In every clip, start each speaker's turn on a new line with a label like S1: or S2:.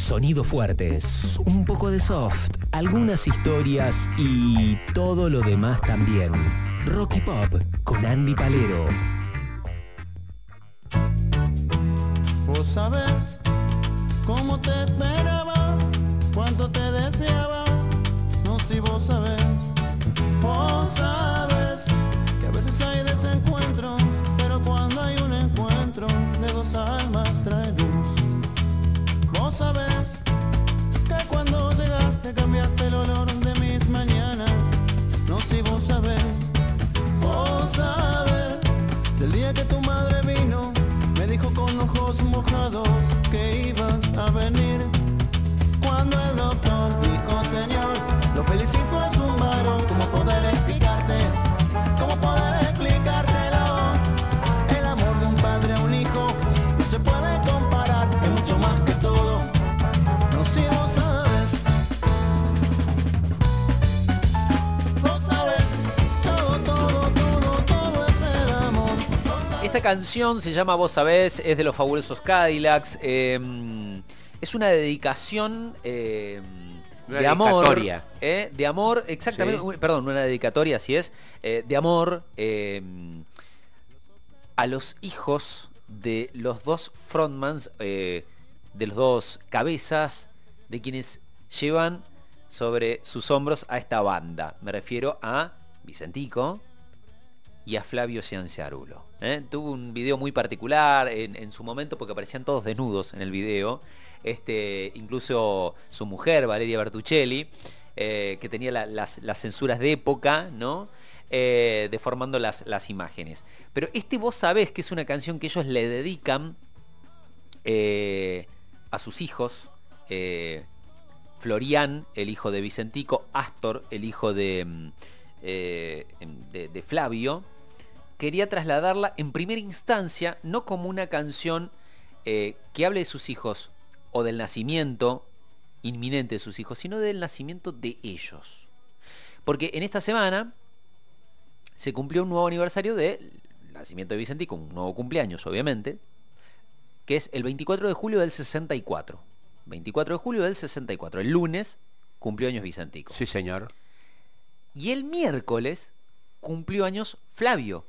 S1: Sonidos fuertes, un poco de soft, algunas historias y todo lo demás también. Rocky Pop con Andy Palero.
S2: Vos sabes cómo te esperaba, cuánto te deseaba, no si vos sabes. Vos sabes que a veces hay desencuentros, pero cuando hay un encuentro de dos almas trae luz. Vos sabes mojados que ibas a venir.
S3: Esta canción se llama Vos Sabés, es de los fabulosos Cadillacs. eh, es una dedicación eh,
S4: Una
S3: de amor. eh, de amor, exactamente.
S4: Sí.
S3: Perdón, una dedicatoria, así es. eh, de amor eh, a los hijos de los dos frontmans, eh, de los dos cabezas, de quienes llevan sobre sus hombros a esta banda. Me refiero a Vicentico y a Flavio Cianciarulo. ¿eh? Tuvo un video muy particular en, su momento porque aparecían todos desnudos en el video. Este, incluso su mujer, Valeria Bertuccelli, eh, que tenía la- las, censuras de época, ¿no? Eh, deformando las, imágenes. Pero este vos sabés que es una canción que ellos le dedican a sus hijos. Florian, el hijo de Vicentico, Astor, el hijo de, mm, de Flavio, quería trasladarla en primera instancia, no como una canción eh, que hable de sus hijos o del nacimiento inminente de sus hijos, sino del nacimiento de ellos. Porque en esta semana se cumplió un nuevo aniversario del nacimiento de Vicentico, un nuevo cumpleaños, obviamente, que es el 24 de julio del 64. 24 de julio del 64. El lunes cumplió años Vicentico.
S4: Sí, señor.
S3: Y el miércoles cumplió años Flavio.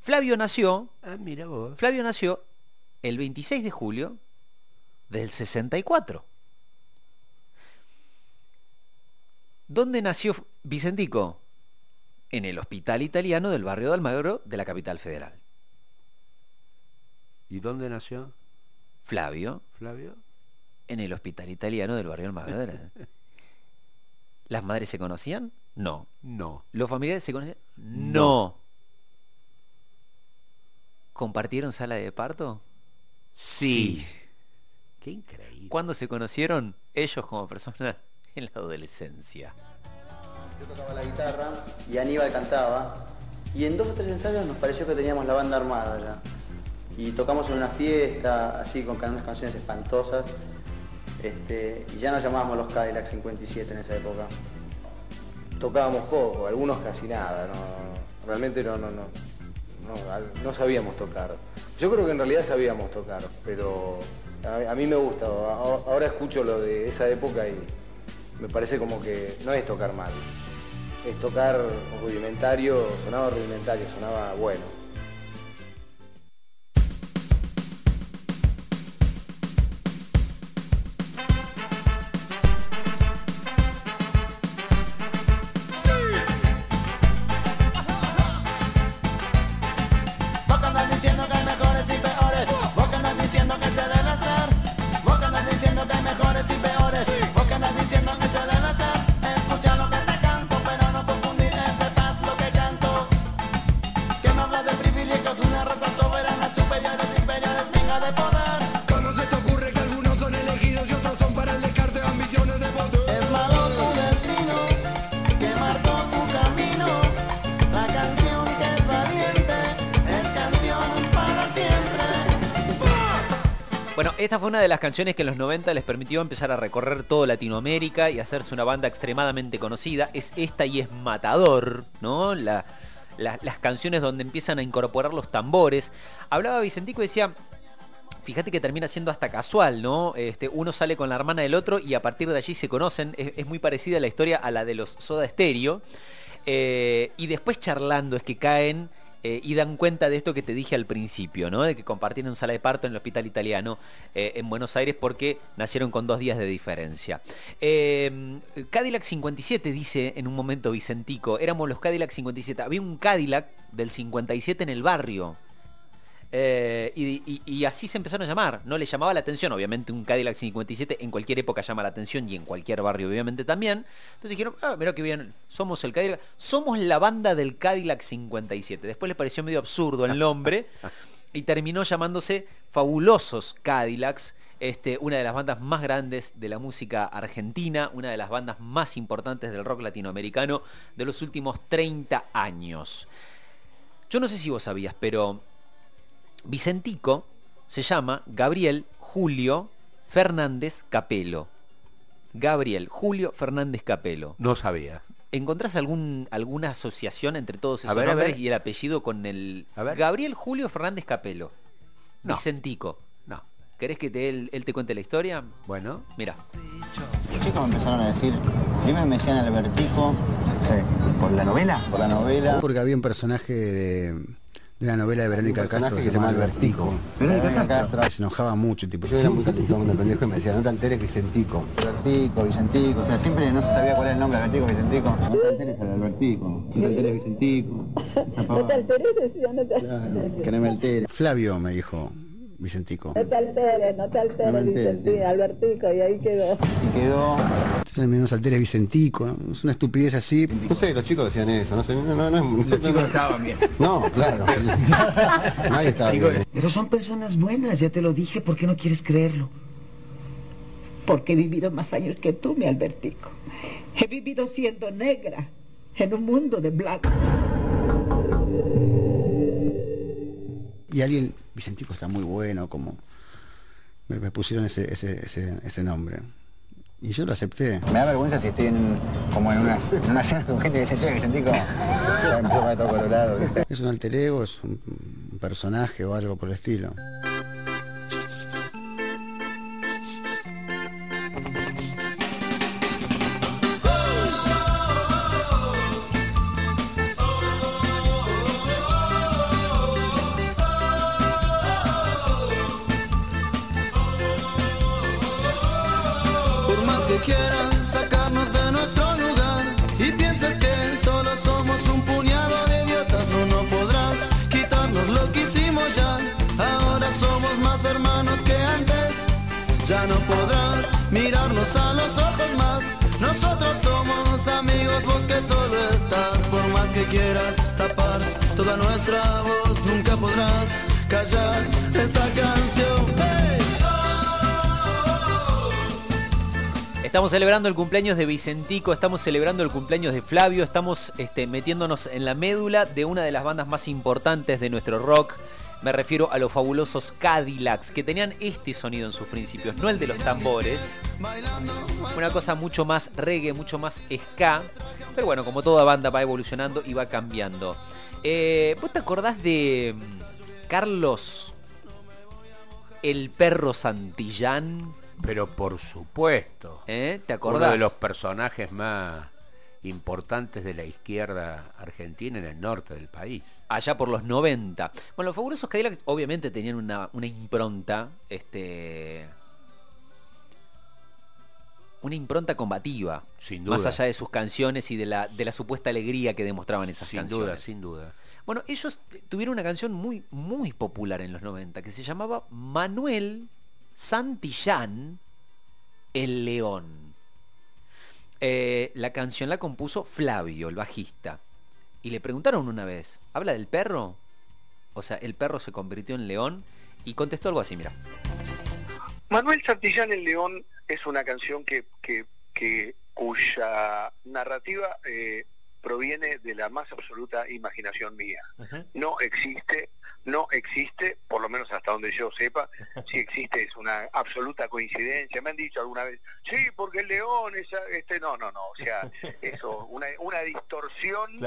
S3: Flavio nació,
S4: Ah, mira vos.
S3: Flavio nació el 26 de julio del 64. ¿Dónde nació Vicentico? En el hospital italiano del barrio de Almagro de la capital federal.
S4: ¿Y dónde nació
S3: Flavio
S4: Flavio?
S3: en el hospital italiano del barrio de Almagro. de la- ¿Las madres se conocían? No.
S4: No.
S3: ¿Los familiares se conocían? No. ¿Compartieron sala de parto?
S4: Sí. Qué increíble.
S3: ¿Cuándo se conocieron ellos como personas? En la adolescencia.
S5: Yo tocaba la guitarra y Aníbal cantaba. Y en dos o tres ensayos nos pareció que teníamos la banda armada ya. Y tocamos en una fiesta, así con unas canciones espantosas. Este, y ya nos llamábamos los Cadillac 57 en esa época.
S6: Tocábamos poco, algunos casi nada, no, realmente no, no, no, no, sabíamos tocar. Yo creo que en realidad sabíamos tocar, pero a, mí me gusta, ahora escucho lo de esa época y me parece como que no es tocar mal, es tocar rudimentario, sonaba rudimentario, sonaba bueno.
S2: Que hay
S3: esta fue una de las canciones que en los 90 les permitió empezar a recorrer toda Latinoamérica y hacerse una banda extremadamente conocida. Es esta y es Matador, ¿no? La- la- las canciones donde empiezan a incorporar los tambores. Hablaba Vicentico y decía, fíjate que termina siendo hasta casual, ¿no? Este, uno sale con la hermana del otro y a partir de allí se conocen. Es, es muy parecida la historia a la de los Soda Stereo. Eh, y después charlando es que caen eh, y dan cuenta de esto que te dije al principio, ¿no? De que compartieron sala de parto en el hospital italiano eh, en Buenos Aires porque nacieron con dos días de diferencia. Eh, Cadillac 57 dice en un momento Vicentico, éramos los Cadillac 57. Había un Cadillac del 57 en el barrio. Eh, y, y- y así se empezaron a llamar, no le llamaba la atención, obviamente un Cadillac 57 en cualquier época llama la atención y en cualquier barrio obviamente también. Entonces dijeron, ah, mira que bien, somos el Cadillac, somos la banda del Cadillac 57. Después les pareció medio absurdo el nombre y terminó llamándose Fabulosos Cadillacs. Este, una de las bandas más grandes de la música argentina, una de las bandas más importantes del rock latinoamericano de los últimos 30 años. Yo no sé si vos sabías, pero Vicentico se llama Gabriel Julio Fernández Capelo. Gabriel Julio Fernández Capelo.
S4: No sabía.
S3: ¿Encontrás algún, alguna asociación entre todos esos
S4: ver,
S3: nombres y el apellido con el...
S4: A ver.
S3: Gabriel Julio Fernández Capelo.
S4: No.
S3: Vicentico.
S4: No.
S3: ¿Querés que te- él, él te cuente la historia?
S4: Bueno,
S3: Mira.
S5: Los chicos me empezaron a decir, primero me decían Albertico,
S7: ¿Por la novela?
S5: por la novela.
S8: Porque había un personaje de, de la novela de Verónica Castro
S7: que se llama Albertico.
S5: Verónica Castro.
S8: Se enojaba mucho, tipo.
S7: Yo era muy calentón de pendejo y me decía, no te alteres Vicentico.
S5: Albertico, Vicentico, o sea, siempre no se sabía cuál era el nombre, Albertico, Vicentico. No te alteres al Albertico, no te alteres Vicentico.
S9: No te alteres, decía, no te,
S5: Claro, que no me altere.
S8: Flavio me dijo Vicentico.
S9: no te alteres, no te
S5: No
S9: alteres, Vicentí,
S5: sí.
S9: Albertico, y ahí quedó.
S5: Y quedó
S8: Entonces menos alteres Vicentico. Es una estupidez así.
S7: No sé, los chicos decían eso, no sé, no, no, no es...
S8: Los chicos estaban bien.
S7: No, claro. Nadie estaba bien.
S10: Pero son personas buenas, ya te lo dije, ¿por qué no quieres creerlo?
S9: Porque he vivido más años que tú, mi Albertico. He vivido siendo negra en un mundo de blanco.
S8: Y alguien, Vicentico está muy bueno, como me, me pusieron ese, ese, ese, ese nombre. Y yo lo acepté.
S5: Me da vergüenza si estoy en, como en una, en una cena con gente que dice, che, Vicentico, ya me todo colorado.
S8: Es un alter ego, es un, un personaje o algo por el estilo.
S2: No podrás mirarnos a los ojos más. Nosotros somos amigos, vos que solo estás, por más que quieras tapar toda nuestra voz, nunca podrás callar esta canción.
S3: Estamos celebrando el cumpleaños de Vicentico, estamos celebrando el cumpleaños de Flavio, estamos este, metiéndonos en la médula de una de las bandas más importantes de nuestro rock. Me refiero a los fabulosos Cadillacs, que tenían este sonido en sus principios, no el de los tambores. Una cosa mucho más reggae, mucho más ska. Pero bueno, como toda banda va evolucionando y va cambiando. Eh, ¿Vos te acordás de mm, Carlos, el perro Santillán?
S4: pero por supuesto.
S3: ¿Eh? ¿Te
S4: Uno
S3: acordás?
S4: de los personajes más importantes de la izquierda argentina en el norte del país.
S3: allá por los 90. Bueno, los fabulosos Cadillacs obviamente tenían una, una impronta, este. Una impronta combativa.
S4: Sin duda.
S3: Más allá de sus canciones y de la, de la supuesta alegría que demostraban esas
S4: Sin
S3: canciones.
S4: duda, sin duda.
S3: Bueno, ellos tuvieron una canción muy, muy popular en los 90 que se llamaba Manuel Santillán El León. Eh, la canción la compuso Flavio, el bajista. Y le preguntaron una vez, ¿habla del perro? O sea, el perro se convirtió en león y contestó algo así, mira.
S11: Manuel Santillán El León es una canción que, que, cuya narrativa eh, proviene de la más absoluta imaginación mía. No existe, no existe, por lo menos hasta donde yo sepa, si existe es una absoluta coincidencia. Me han dicho alguna vez, sí, porque el león es, este, no, no, no, o sea, eso, una, una distorsión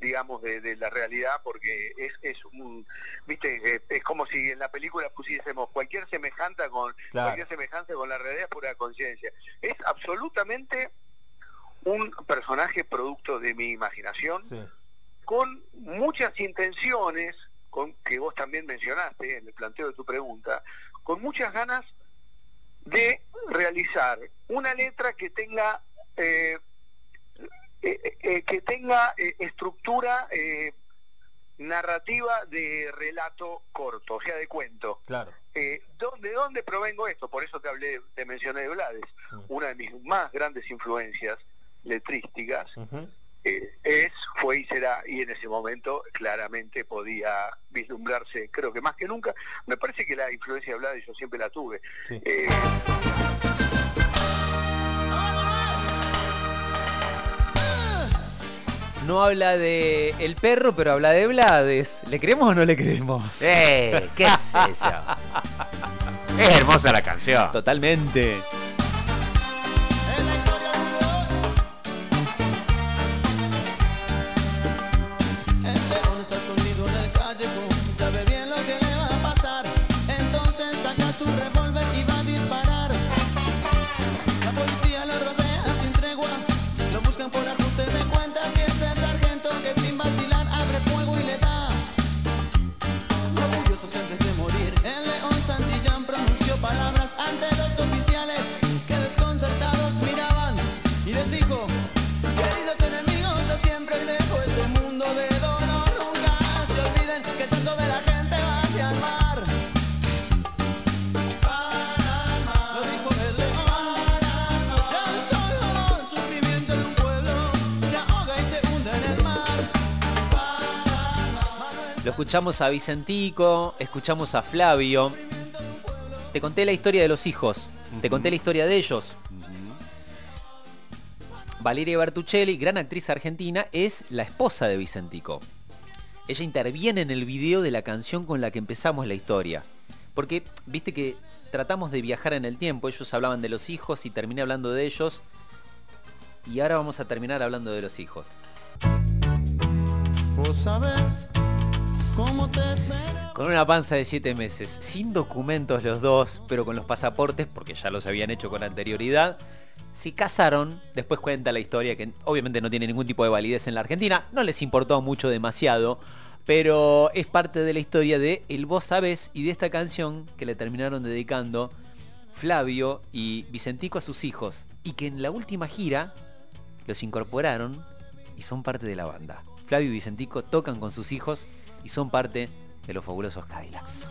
S11: digamos, de, de, la realidad, porque es, es un, viste, es como si en la película pusiésemos cualquier semejanza con, cualquier semejanza con la realidad pura conciencia. Es absolutamente un personaje producto de mi imaginación, con muchas intenciones, con que vos también mencionaste en el planteo de tu pregunta, con muchas ganas de realizar una letra que tenga eh, eh, eh, que tenga estructura narrativa de relato corto, o sea, de cuento.
S12: Claro.
S11: ¿De dónde provengo esto? Por eso te hablé, te mencioné de Blades, una de mis más grandes influencias letrísticas, eh, es, fue y será, y en ese momento claramente podía vislumbrarse, creo que más que nunca, me parece que la influencia de Blades yo siempre la tuve. Eh,
S3: no habla de el perro, pero habla de Blades. ¿Le creemos o no le creemos?
S4: ¡Eh! ¿Qué es eso? es hermosa la canción.
S3: Totalmente. Escuchamos a Vicentico, escuchamos a Flavio. Te conté la historia de los hijos, te conté la historia de ellos. Valeria Bertuccelli, gran actriz argentina, es la esposa de Vicentico. Ella interviene en el video de la canción con la que empezamos la historia. Porque, viste que tratamos de viajar en el tiempo, ellos hablaban de los hijos y terminé hablando de ellos. Y ahora vamos a terminar hablando de los hijos.
S2: Vos sabés
S3: con una panza de 7 meses, sin documentos los dos, pero con los pasaportes, porque ya los habían hecho con anterioridad, se casaron, después cuenta la historia que obviamente no tiene ningún tipo de validez en la Argentina, no les importó mucho demasiado, pero es parte de la historia de El Vos Sabés y de esta canción que le terminaron dedicando Flavio y Vicentico a sus hijos, y que en la última gira los incorporaron y son parte de la banda. Flavio y Vicentico tocan con sus hijos y son parte de los fabulosos Cadillacs.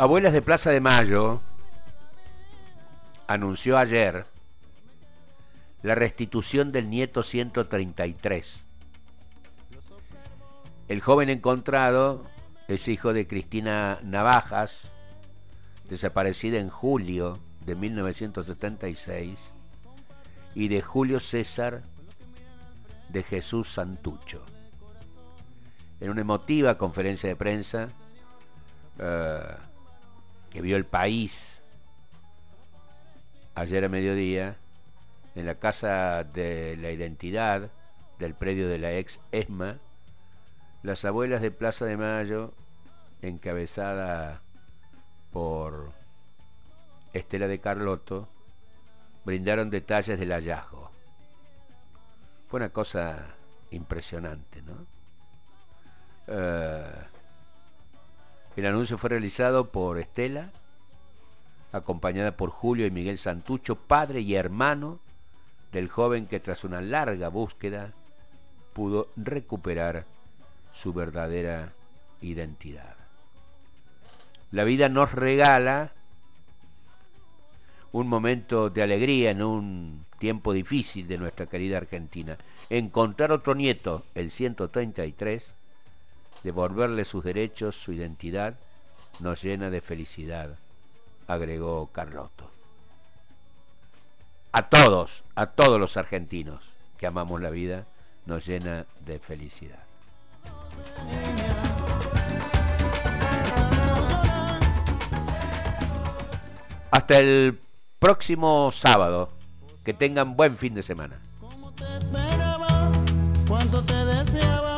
S4: Abuelas de Plaza de Mayo anunció ayer la restitución del nieto 133. El joven encontrado es hijo de Cristina Navajas, desaparecida en julio de 1976, y de Julio César de Jesús Santucho. En una emotiva conferencia de prensa, eh, que vio el país ayer a mediodía en la Casa de la Identidad del predio de la ex ESMA, las abuelas de Plaza de Mayo, encabezada por Estela de Carlotto, brindaron detalles del hallazgo. Fue una cosa impresionante, ¿no? Eh, el anuncio fue realizado por Estela, acompañada por Julio y Miguel Santucho, padre y hermano del joven que tras una larga búsqueda pudo recuperar su verdadera identidad. La vida nos regala un momento de alegría en un tiempo difícil de nuestra querida Argentina. Encontrar otro nieto, el 133, devolverle sus derechos, su identidad, nos llena de felicidad, agregó Carlotto. A todos, a todos los argentinos que amamos la vida, nos llena de felicidad. Hasta el próximo sábado. Que tengan buen fin de semana.
S2: cuánto te deseaba,